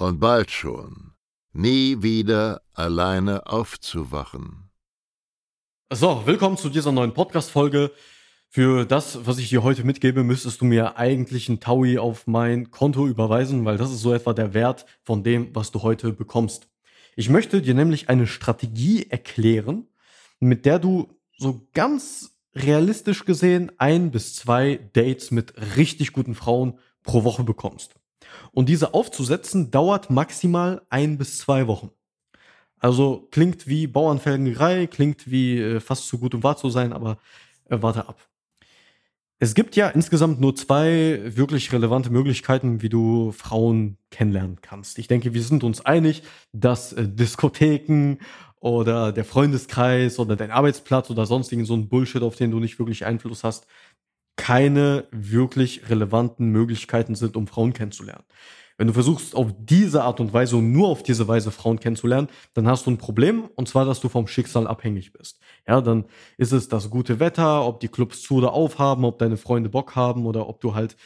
und bald schon nie wieder alleine aufzuwachen. So, willkommen zu dieser neuen Podcast-Folge. Für das, was ich dir heute mitgebe, müsstest du mir eigentlich ein Taui auf mein Konto überweisen, weil das ist so etwa der Wert von dem, was du heute bekommst. Ich möchte dir nämlich eine Strategie erklären, mit der du so ganz realistisch gesehen ein bis zwei Dates mit richtig guten Frauen pro Woche bekommst. Und diese aufzusetzen dauert maximal ein bis zwei Wochen. Also klingt wie Bauernfelgengerei, klingt wie äh, fast zu gut um wahr zu sein, aber äh, warte ab. Es gibt ja insgesamt nur zwei wirklich relevante Möglichkeiten, wie du Frauen kennenlernen kannst. Ich denke, wir sind uns einig, dass äh, Diskotheken oder der Freundeskreis oder dein Arbeitsplatz oder sonstigen so ein Bullshit, auf den du nicht wirklich Einfluss hast, keine wirklich relevanten Möglichkeiten sind, um Frauen kennenzulernen. Wenn du versuchst, auf diese Art und Weise und nur auf diese Weise Frauen kennenzulernen, dann hast du ein Problem, und zwar, dass du vom Schicksal abhängig bist. Ja, dann ist es das gute Wetter, ob die Clubs zu oder auf haben, ob deine Freunde Bock haben oder ob du halt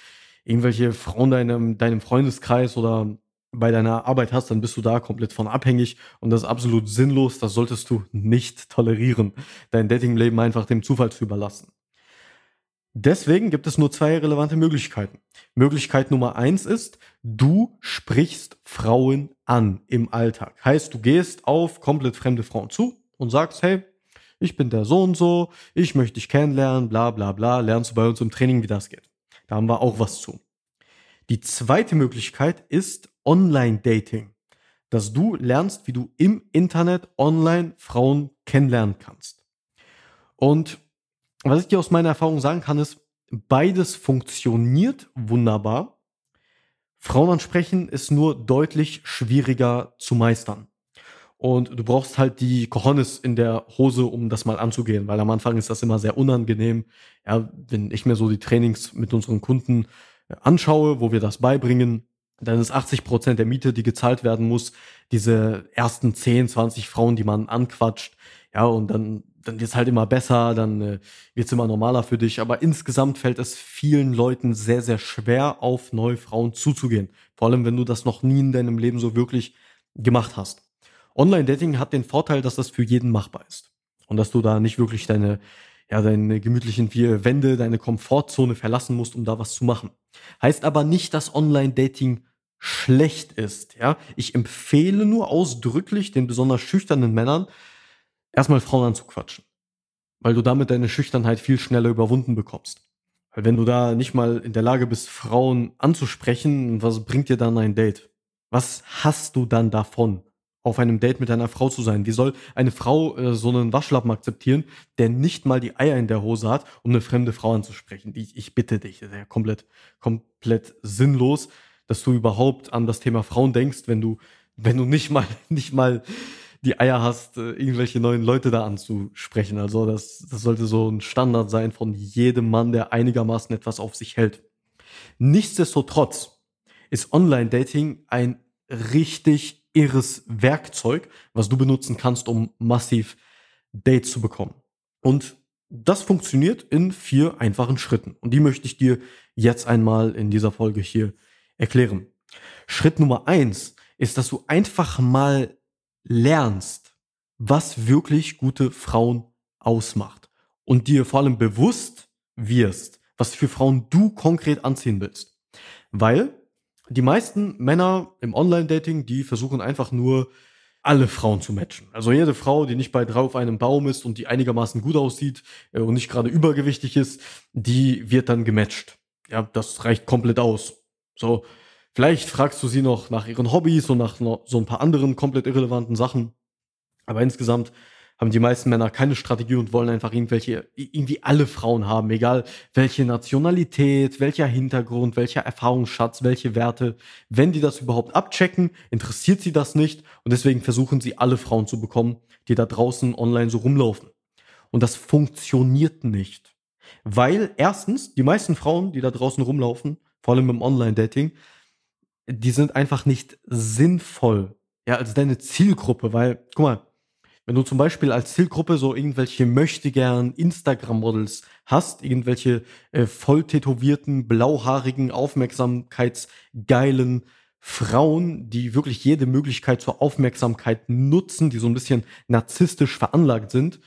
irgendwelche Frauen deinem, deinem Freundeskreis oder bei deiner Arbeit hast, dann bist du da komplett von abhängig und das ist absolut sinnlos. Das solltest du nicht tolerieren, dein Datingleben einfach dem Zufall zu überlassen. Deswegen gibt es nur zwei relevante Möglichkeiten. Möglichkeit Nummer eins ist, du sprichst Frauen an im Alltag. Heißt, du gehst auf komplett fremde Frauen zu und sagst, hey, ich bin der so und so, ich möchte dich kennenlernen, bla bla bla, lernst du bei uns im Training, wie das geht. Da haben wir auch was zu. Die zweite Möglichkeit ist Online-Dating, dass du lernst, wie du im Internet online Frauen kennenlernen kannst. Und was ich dir aus meiner Erfahrung sagen kann, ist, beides funktioniert wunderbar. Frauen ansprechen ist nur deutlich schwieriger zu meistern. Und du brauchst halt die Cojones in der Hose, um das mal anzugehen, weil am Anfang ist das immer sehr unangenehm. Ja, wenn ich mir so die Trainings mit unseren Kunden äh, anschaue, wo wir das beibringen, dann ist 80 Prozent der Miete, die gezahlt werden muss, diese ersten 10, 20 Frauen, die man anquatscht. Ja, und dann, dann wird es halt immer besser, dann äh, wird es immer normaler für dich. Aber insgesamt fällt es vielen Leuten sehr, sehr schwer, auf neue Frauen zuzugehen. Vor allem, wenn du das noch nie in deinem Leben so wirklich gemacht hast. Online-Dating hat den Vorteil, dass das für jeden machbar ist. Und dass du da nicht wirklich deine, ja, deine gemütlichen vier Wände, deine Komfortzone verlassen musst, um da was zu machen. Heißt aber nicht, dass Online-Dating schlecht ist. Ja, ich empfehle nur ausdrücklich den besonders schüchternen Männern, erstmal Frauen anzuquatschen. Weil du damit deine Schüchternheit viel schneller überwunden bekommst. Weil wenn du da nicht mal in der Lage bist, Frauen anzusprechen, was bringt dir dann ein Date? Was hast du dann davon, auf einem Date mit einer Frau zu sein? Wie soll eine Frau äh, so einen Waschlappen akzeptieren, der nicht mal die Eier in der Hose hat, um eine fremde Frau anzusprechen? Ich, ich bitte dich, das ist ja komplett, komplett sinnlos dass du überhaupt an das Thema Frauen denkst, wenn du, wenn du nicht mal, nicht mal die Eier hast, äh, irgendwelche neuen Leute da anzusprechen. Also das, das sollte so ein Standard sein von jedem Mann, der einigermaßen etwas auf sich hält. Nichtsdestotrotz ist Online-Dating ein richtig irres Werkzeug, was du benutzen kannst, um massiv Dates zu bekommen. Und das funktioniert in vier einfachen Schritten. Und die möchte ich dir jetzt einmal in dieser Folge hier erklären. Schritt Nummer eins ist, dass du einfach mal lernst, was wirklich gute Frauen ausmacht und dir vor allem bewusst wirst, was für Frauen du konkret anziehen willst. Weil Die meisten Männer im Online-Dating, die versuchen einfach nur alle Frauen zu matchen. Also jede Frau, die nicht bei drei auf einem Baum ist und die einigermaßen gut aussieht äh, und nicht gerade übergewichtig ist, die wird dann gematcht. Ja, das reicht komplett aus. So, vielleicht fragst du sie noch nach ihren Hobbys und nach so ein paar anderen komplett irrelevanten Sachen. Aber insgesamt haben die meisten Männer keine Strategie und wollen einfach irgendwelche, irgendwie alle Frauen haben, egal welche Nationalität, welcher Hintergrund, welcher Erfahrungsschatz, welche Werte. Wenn die das überhaupt abchecken, interessiert sie das nicht und deswegen versuchen sie alle Frauen zu bekommen, die da draußen online so rumlaufen. Und das funktioniert nicht. Weil erstens, die meisten Frauen, die da draußen rumlaufen, vor allem im Online-Dating, die sind einfach nicht sinnvoll, ja, als deine Zielgruppe, weil, guck mal, wenn du zum Beispiel als Zielgruppe so irgendwelche möchtegern Instagram-Models hast, irgendwelche äh, voll tätowierten, blauhaarigen, aufmerksamkeitsgeilen Frauen, die wirklich jede Möglichkeit zur Aufmerksamkeit nutzen, die so ein bisschen narzisstisch veranlagt sind,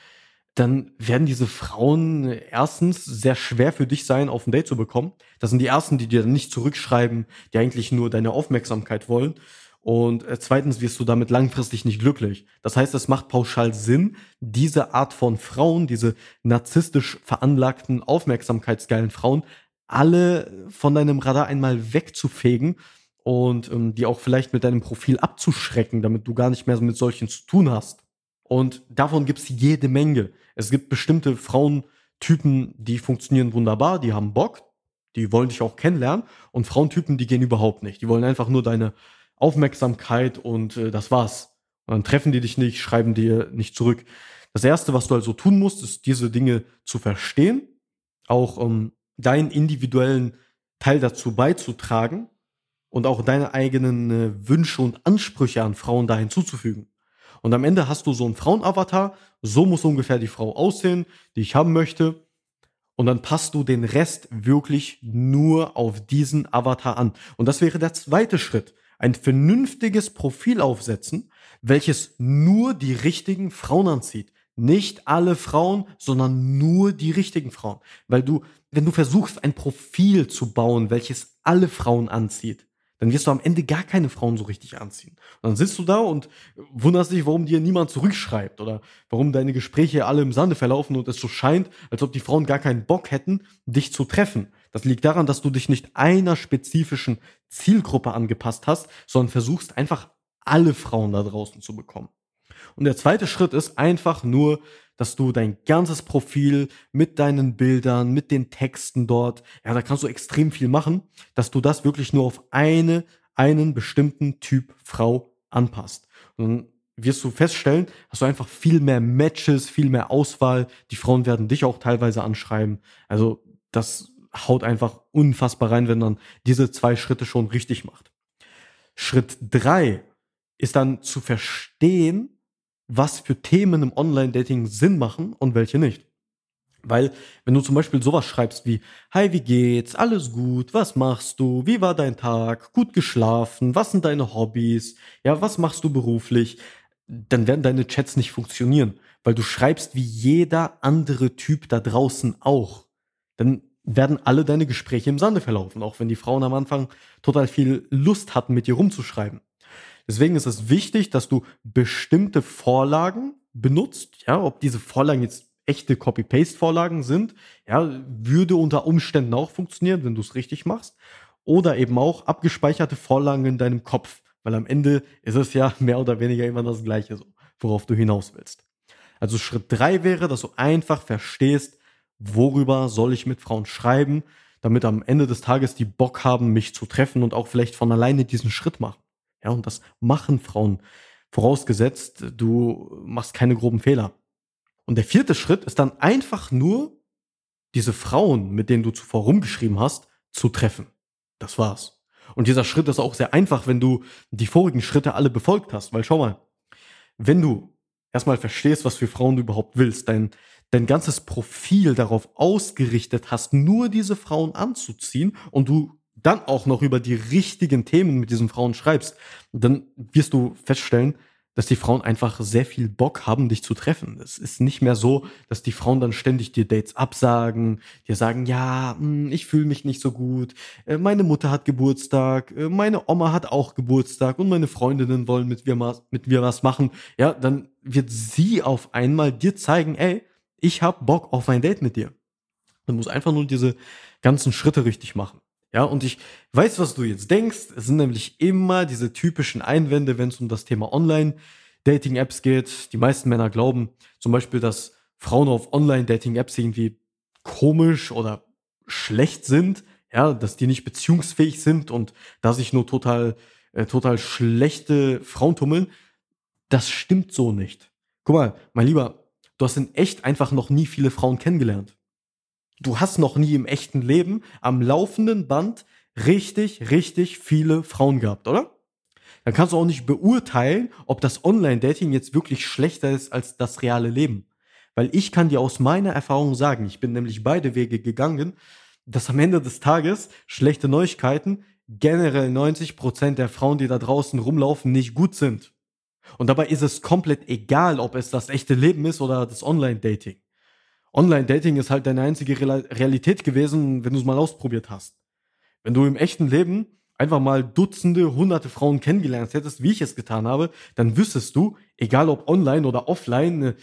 dann werden diese Frauen erstens sehr schwer für dich sein, auf ein Date zu bekommen. Das sind die ersten, die dir nicht zurückschreiben, die eigentlich nur deine Aufmerksamkeit wollen. Und äh, zweitens wirst du damit langfristig nicht glücklich. Das heißt, es macht pauschal Sinn, diese Art von Frauen, diese narzisstisch veranlagten, aufmerksamkeitsgeilen Frauen, alle von deinem Radar einmal wegzufegen und ähm, die auch vielleicht mit deinem Profil abzuschrecken, damit du gar nicht mehr mit solchen zu tun hast. Und davon gibt es jede Menge. Es gibt bestimmte Frauentypen, die funktionieren wunderbar, die haben Bock, die wollen dich auch kennenlernen. Und Frauentypen, die gehen überhaupt nicht. Die wollen einfach nur deine Aufmerksamkeit und äh, das war's. Und dann treffen die dich nicht, schreiben dir nicht zurück. Das erste, was du also tun musst, ist diese Dinge zu verstehen, auch um deinen individuellen Teil dazu beizutragen und auch deine eigenen äh, Wünsche und Ansprüche an Frauen da hinzuzufügen. Und am Ende hast du so einen Frauenavatar, so muss ungefähr die Frau aussehen, die ich haben möchte. Und dann passt du den Rest wirklich nur auf diesen Avatar an. Und das wäre der zweite Schritt ein vernünftiges Profil aufsetzen, welches nur die richtigen Frauen anzieht. Nicht alle Frauen, sondern nur die richtigen Frauen. Weil du, wenn du versuchst, ein Profil zu bauen, welches alle Frauen anzieht, dann wirst du am Ende gar keine Frauen so richtig anziehen. Und dann sitzt du da und wunderst dich, warum dir niemand zurückschreibt oder warum deine Gespräche alle im Sande verlaufen und es so scheint, als ob die Frauen gar keinen Bock hätten, dich zu treffen. Das liegt daran, dass du dich nicht einer spezifischen Zielgruppe angepasst hast, sondern versuchst einfach alle Frauen da draußen zu bekommen. Und der zweite Schritt ist einfach nur dass du dein ganzes Profil mit deinen Bildern, mit den Texten dort, ja, da kannst du extrem viel machen, dass du das wirklich nur auf eine, einen bestimmten Typ Frau anpasst. Und dann wirst du feststellen, hast du einfach viel mehr Matches, viel mehr Auswahl. Die Frauen werden dich auch teilweise anschreiben. Also das haut einfach unfassbar rein, wenn man diese zwei Schritte schon richtig macht. Schritt drei ist dann zu verstehen, was für Themen im Online-Dating Sinn machen und welche nicht. Weil, wenn du zum Beispiel sowas schreibst wie, Hi, wie geht's? Alles gut? Was machst du? Wie war dein Tag? Gut geschlafen? Was sind deine Hobbys? Ja, was machst du beruflich? Dann werden deine Chats nicht funktionieren, weil du schreibst wie jeder andere Typ da draußen auch. Dann werden alle deine Gespräche im Sande verlaufen, auch wenn die Frauen am Anfang total viel Lust hatten, mit dir rumzuschreiben. Deswegen ist es wichtig, dass du bestimmte Vorlagen benutzt, ja, ob diese Vorlagen jetzt echte Copy-Paste-Vorlagen sind, ja, würde unter Umständen auch funktionieren, wenn du es richtig machst. Oder eben auch abgespeicherte Vorlagen in deinem Kopf, weil am Ende ist es ja mehr oder weniger immer das Gleiche, so, worauf du hinaus willst. Also Schritt drei wäre, dass du einfach verstehst, worüber soll ich mit Frauen schreiben, damit am Ende des Tages die Bock haben, mich zu treffen und auch vielleicht von alleine diesen Schritt machen. Ja, und das machen Frauen. Vorausgesetzt, du machst keine groben Fehler. Und der vierte Schritt ist dann einfach nur, diese Frauen, mit denen du zuvor rumgeschrieben hast, zu treffen. Das war's. Und dieser Schritt ist auch sehr einfach, wenn du die vorigen Schritte alle befolgt hast. Weil schau mal, wenn du erstmal verstehst, was für Frauen du überhaupt willst, dein, dein ganzes Profil darauf ausgerichtet hast, nur diese Frauen anzuziehen und du dann auch noch über die richtigen Themen mit diesen Frauen schreibst, dann wirst du feststellen, dass die Frauen einfach sehr viel Bock haben, dich zu treffen. Es ist nicht mehr so, dass die Frauen dann ständig dir Dates absagen, dir sagen, ja, hm, ich fühle mich nicht so gut, äh, meine Mutter hat Geburtstag, äh, meine Oma hat auch Geburtstag und meine Freundinnen wollen mit mir, mit mir was machen. Ja, dann wird sie auf einmal dir zeigen, ey, ich hab Bock auf ein Date mit dir. Du musst einfach nur diese ganzen Schritte richtig machen. Ja, und ich weiß, was du jetzt denkst. Es sind nämlich immer diese typischen Einwände, wenn es um das Thema Online-Dating-Apps geht. Die meisten Männer glauben zum Beispiel, dass Frauen auf Online-Dating-Apps irgendwie komisch oder schlecht sind, ja, dass die nicht beziehungsfähig sind und da sich nur total, äh, total schlechte Frauen tummeln. Das stimmt so nicht. Guck mal, mein Lieber, du hast in echt einfach noch nie viele Frauen kennengelernt du hast noch nie im echten Leben am laufenden Band richtig, richtig viele Frauen gehabt, oder? Dann kannst du auch nicht beurteilen, ob das Online-Dating jetzt wirklich schlechter ist als das reale Leben. Weil ich kann dir aus meiner Erfahrung sagen, ich bin nämlich beide Wege gegangen, dass am Ende des Tages schlechte Neuigkeiten generell 90% der Frauen, die da draußen rumlaufen, nicht gut sind. Und dabei ist es komplett egal, ob es das echte Leben ist oder das Online-Dating. Online-Dating ist halt deine einzige Realität gewesen, wenn du es mal ausprobiert hast. Wenn du im echten Leben einfach mal Dutzende, hunderte Frauen kennengelernt hättest, wie ich es getan habe, dann wüsstest du, egal ob online oder offline, äh,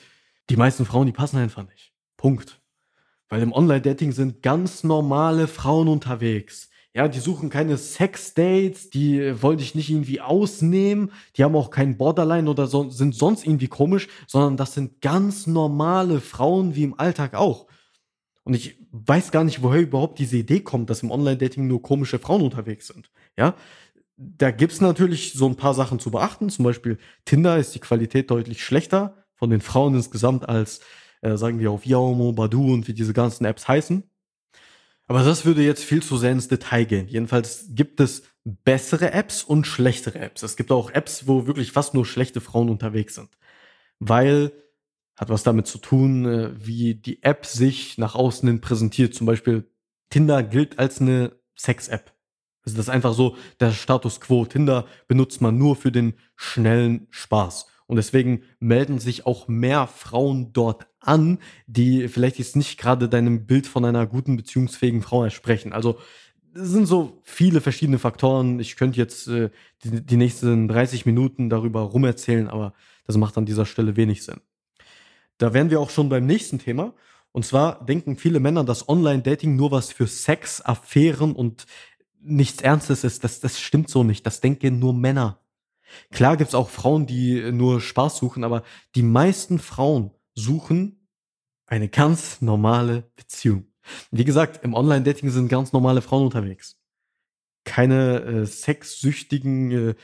die meisten Frauen, die passen einfach nicht. Punkt. Weil im Online-Dating sind ganz normale Frauen unterwegs. Ja, die suchen keine Sex-Dates, die wollen dich nicht irgendwie ausnehmen, die haben auch kein Borderline oder so, sind sonst irgendwie komisch, sondern das sind ganz normale Frauen wie im Alltag auch. Und ich weiß gar nicht, woher überhaupt diese Idee kommt, dass im Online-Dating nur komische Frauen unterwegs sind. Ja, da gibt's natürlich so ein paar Sachen zu beachten. Zum Beispiel Tinder ist die Qualität deutlich schlechter von den Frauen insgesamt als, äh, sagen wir, auf Yaumo, Badu und wie diese ganzen Apps heißen. Aber das würde jetzt viel zu sehr ins Detail gehen. Jedenfalls gibt es bessere Apps und schlechtere Apps. Es gibt auch Apps, wo wirklich fast nur schlechte Frauen unterwegs sind. Weil hat was damit zu tun, äh, wie die App sich nach außen hin präsentiert. Zum Beispiel Tinder gilt als eine Sex-App. Also das ist einfach so der Status quo. Tinder benutzt man nur für den schnellen Spaß. Und deswegen melden sich auch mehr Frauen dort an, die vielleicht jetzt nicht gerade deinem Bild von einer guten, beziehungsfähigen Frau entsprechen. Also es sind so viele verschiedene Faktoren. Ich könnte jetzt äh, die, die nächsten 30 Minuten darüber rumerzählen, aber das macht an dieser Stelle wenig Sinn. Da wären wir auch schon beim nächsten Thema. Und zwar denken viele Männer, dass Online-Dating nur was für Sex, Affären und nichts Ernstes ist. Das, das stimmt so nicht. Das denken nur Männer. Klar gibt's auch Frauen, die nur Spaß suchen, aber die meisten Frauen suchen eine ganz normale Beziehung. Wie gesagt, im Online-Dating sind ganz normale Frauen unterwegs. Keine äh, sexsüchtigen äh,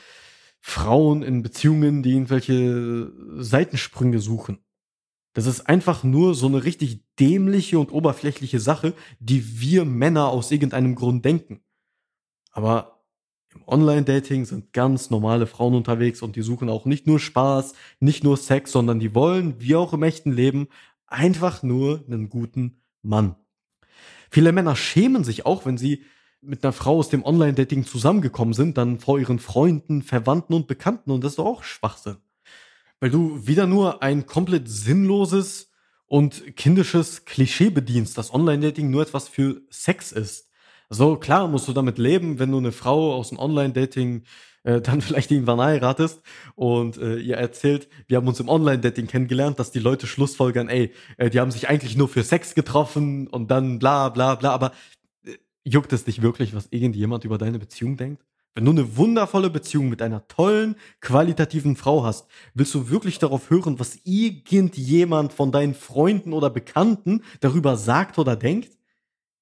Frauen in Beziehungen, die irgendwelche Seitensprünge suchen. Das ist einfach nur so eine richtig dämliche und oberflächliche Sache, die wir Männer aus irgendeinem Grund denken. Aber im Online-Dating sind ganz normale Frauen unterwegs und die suchen auch nicht nur Spaß, nicht nur Sex, sondern die wollen, wie auch im echten Leben, einfach nur einen guten Mann. Viele Männer schämen sich auch, wenn sie mit einer Frau aus dem Online-Dating zusammengekommen sind, dann vor ihren Freunden, Verwandten und Bekannten und das ist doch auch Schwachsinn. Weil du wieder nur ein komplett sinnloses und kindisches Klischee bedienst, dass Online-Dating nur etwas für Sex ist. So, klar musst du damit leben, wenn du eine Frau aus dem Online-Dating äh, dann vielleicht irgendwann heiratest und äh, ihr erzählt, wir haben uns im Online-Dating kennengelernt, dass die Leute schlussfolgern, ey, äh, die haben sich eigentlich nur für Sex getroffen und dann bla bla bla, aber äh, juckt es dich wirklich, was irgendjemand über deine Beziehung denkt? Wenn du eine wundervolle Beziehung mit einer tollen, qualitativen Frau hast, willst du wirklich darauf hören, was irgendjemand von deinen Freunden oder Bekannten darüber sagt oder denkt?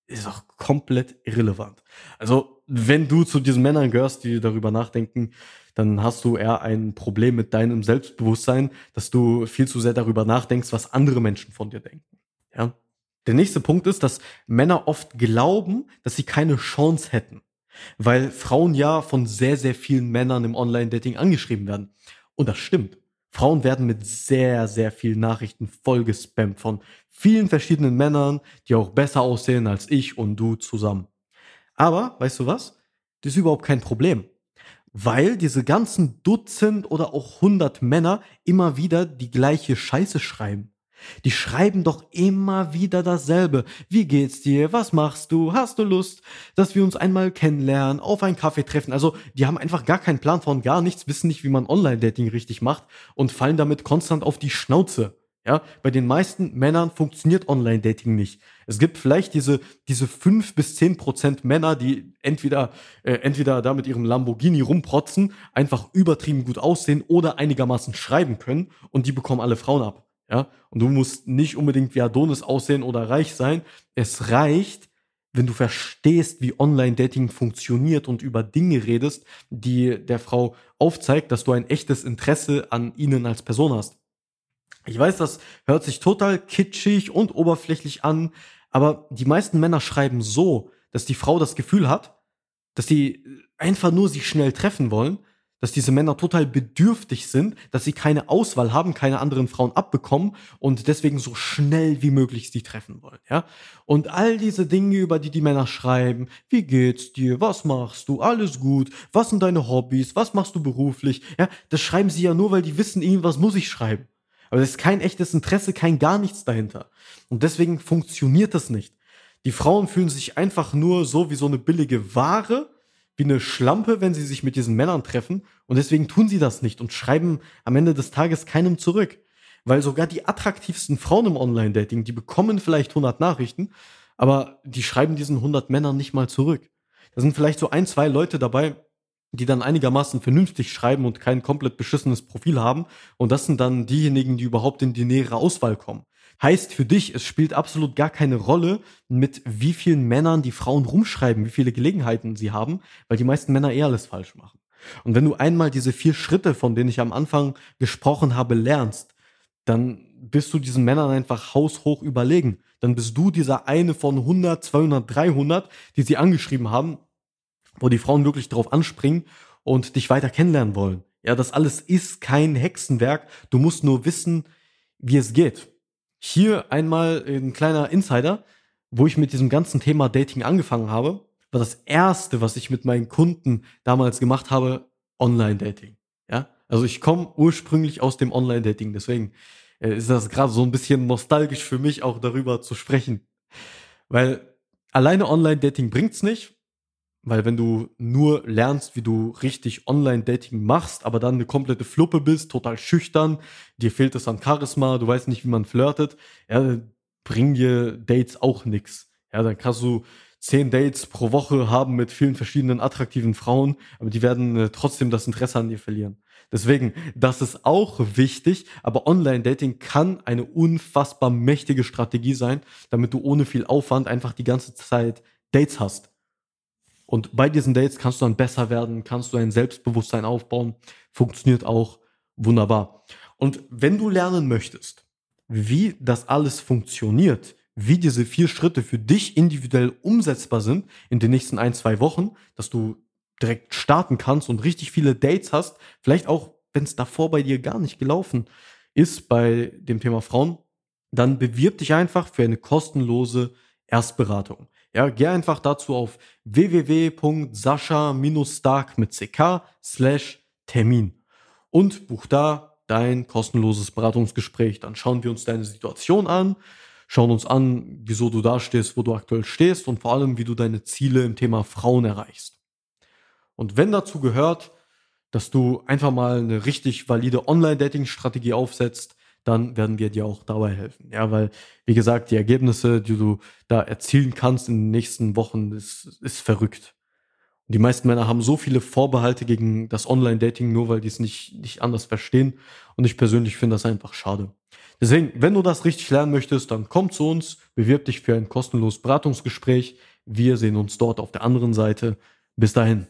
Ist auch komplett irrelevant. Also, wenn du zu diesen Männern gehörst, die darüber nachdenken, dann hast du eher ein Problem mit deinem Selbstbewusstsein, dass du viel zu sehr darüber nachdenkst, was andere Menschen von dir denken. Ja? Der nächste Punkt ist, dass Männer oft glauben, dass sie keine Chance hätten, weil Frauen ja von sehr, sehr vielen Männern im Online-Dating angeschrieben werden. Und das stimmt. Frauen werden mit sehr, sehr vielen Nachrichten vollgespammt von vielen verschiedenen Männern, die auch besser aussehen als ich und du zusammen. Aber, weißt du was? Das ist überhaupt kein Problem. Weil diese ganzen Dutzend oder auch hundert Männer immer wieder die gleiche Scheiße schreiben. Die schreiben doch immer wieder dasselbe. Wie geht's dir? Was machst du? Hast du Lust, dass wir uns einmal kennenlernen, auf einen Kaffee treffen? Also, die haben einfach gar keinen Plan von gar nichts, wissen nicht, wie man Online-Dating richtig macht und fallen damit konstant auf die Schnauze. Ja, bei den meisten Männern funktioniert Online-Dating nicht. Es gibt vielleicht diese, diese fünf bis zehn Prozent Männer, die entweder, äh, entweder da mit ihrem Lamborghini rumprotzen, einfach übertrieben gut aussehen oder einigermaßen schreiben können und die bekommen alle Frauen ab. Ja, und du musst nicht unbedingt wie Adonis aussehen oder reich sein. Es reicht, wenn du verstehst, wie Online-Dating funktioniert und über Dinge redest, die der Frau aufzeigt, dass du ein echtes Interesse an ihnen als Person hast. Ich weiß, das hört sich total kitschig und oberflächlich an, aber die meisten Männer schreiben so, dass die Frau das Gefühl hat, dass sie einfach nur sich schnell treffen wollen dass diese Männer total bedürftig sind, dass sie keine Auswahl haben, keine anderen Frauen abbekommen und deswegen so schnell wie möglich sie treffen wollen, ja? Und all diese Dinge, über die die Männer schreiben, wie geht's dir, was machst du, alles gut, was sind deine Hobbys, was machst du beruflich, ja? Das schreiben sie ja nur, weil die wissen, irgendwas muss ich schreiben. Aber es ist kein echtes Interesse, kein gar nichts dahinter. Und deswegen funktioniert das nicht. Die Frauen fühlen sich einfach nur so wie so eine billige Ware, wie eine Schlampe, wenn sie sich mit diesen Männern treffen. Und deswegen tun sie das nicht und schreiben am Ende des Tages keinem zurück. Weil sogar die attraktivsten Frauen im Online-Dating, die bekommen vielleicht 100 Nachrichten, aber die schreiben diesen 100 Männern nicht mal zurück. Da sind vielleicht so ein, zwei Leute dabei, die dann einigermaßen vernünftig schreiben und kein komplett beschissenes Profil haben. Und das sind dann diejenigen, die überhaupt in die nähere Auswahl kommen. Heißt für dich, es spielt absolut gar keine Rolle, mit wie vielen Männern die Frauen rumschreiben, wie viele Gelegenheiten sie haben, weil die meisten Männer eh alles falsch machen. Und wenn du einmal diese vier Schritte, von denen ich am Anfang gesprochen habe, lernst, dann bist du diesen Männern einfach haushoch überlegen. Dann bist du dieser eine von 100, 200, 300, die sie angeschrieben haben, wo die Frauen wirklich drauf anspringen und dich weiter kennenlernen wollen. Ja, das alles ist kein Hexenwerk. Du musst nur wissen, wie es geht. Hier einmal ein kleiner Insider, wo ich mit diesem ganzen Thema Dating angefangen habe, war das erste, was ich mit meinen Kunden damals gemacht habe, Online-Dating. Ja, also ich komme ursprünglich aus dem Online-Dating, deswegen äh, ist das gerade so ein bisschen nostalgisch für mich, auch darüber zu sprechen. Weil alleine Online-Dating bringt's nicht. Weil wenn du nur lernst, wie du richtig Online-Dating machst, aber dann eine komplette Fluppe bist, total schüchtern, dir fehlt es an Charisma, du weißt nicht, wie man flirtet, ja, bringen dir Dates auch nix. Ja, dann kannst du zehn Dates pro Woche haben mit vielen verschiedenen attraktiven Frauen, aber die werden äh, trotzdem das Interesse an dir verlieren. Deswegen, das ist auch wichtig, aber Online-Dating kann eine unfassbar mächtige Strategie sein, damit du ohne viel Aufwand einfach die ganze Zeit Dates hast. Und bei diesen Dates kannst du dann besser werden, kannst du ein Selbstbewusstsein aufbauen. Funktioniert auch wunderbar. Und wenn du lernen möchtest, wie das alles funktioniert, wie diese vier Schritte für dich individuell umsetzbar sind in den nächsten ein, zwei Wochen, dass du direkt starten kannst und richtig viele Dates hast, vielleicht auch, wenn es davor bei dir gar nicht gelaufen ist bei dem Thema Frauen, dann bewirb dich einfach für eine kostenlose Erstberatung. Ja, geh einfach dazu auf www.sascha-stark mit ck slash Termin und buch da dein kostenloses Beratungsgespräch. Dann schauen wir uns deine Situation an, schauen uns an, wieso du da stehst, wo du aktuell stehst und vor allem, wie du deine Ziele im Thema Frauen erreichst. Und wenn dazu gehört, dass du einfach mal eine richtig valide Online-Dating-Strategie aufsetzt, dann werden wir dir auch dabei helfen. Ja, weil, wie gesagt, die Ergebnisse, die du da erzielen kannst in den nächsten Wochen, ist, ist verrückt. Und die meisten Männer haben so viele Vorbehalte gegen das Online-Dating, nur weil die es nicht, nicht anders verstehen. Und ich persönlich finde das einfach schade. Deswegen, wenn du das richtig lernen möchtest, dann komm zu uns, bewirb dich für ein kostenloses Beratungsgespräch. Wir sehen uns dort auf der anderen Seite. Bis dahin.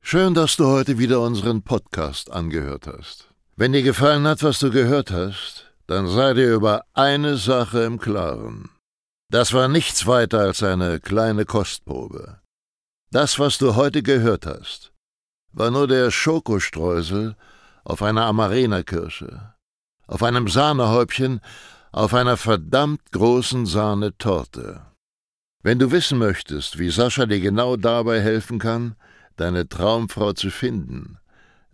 Schön, dass du heute wieder unseren Podcast angehört hast. Wenn dir gefallen hat, was du gehört hast, dann sei dir über eine Sache im Klaren. Das war nichts weiter als eine kleine Kostprobe. Das, was du heute gehört hast, war nur der Schokostreusel auf einer Amarena-Kirsche, auf einem Sahnehäubchen, auf einer verdammt großen Sahnetorte. Wenn du wissen möchtest, wie Sascha dir genau dabei helfen kann, deine Traumfrau zu finden,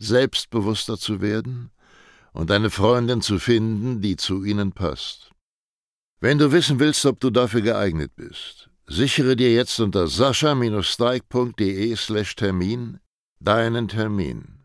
selbstbewusster zu werden und eine Freundin zu finden, die zu ihnen passt. Wenn du wissen willst, ob du dafür geeignet bist, sichere dir jetzt unter sascha-steig.de slash Termin deinen Termin.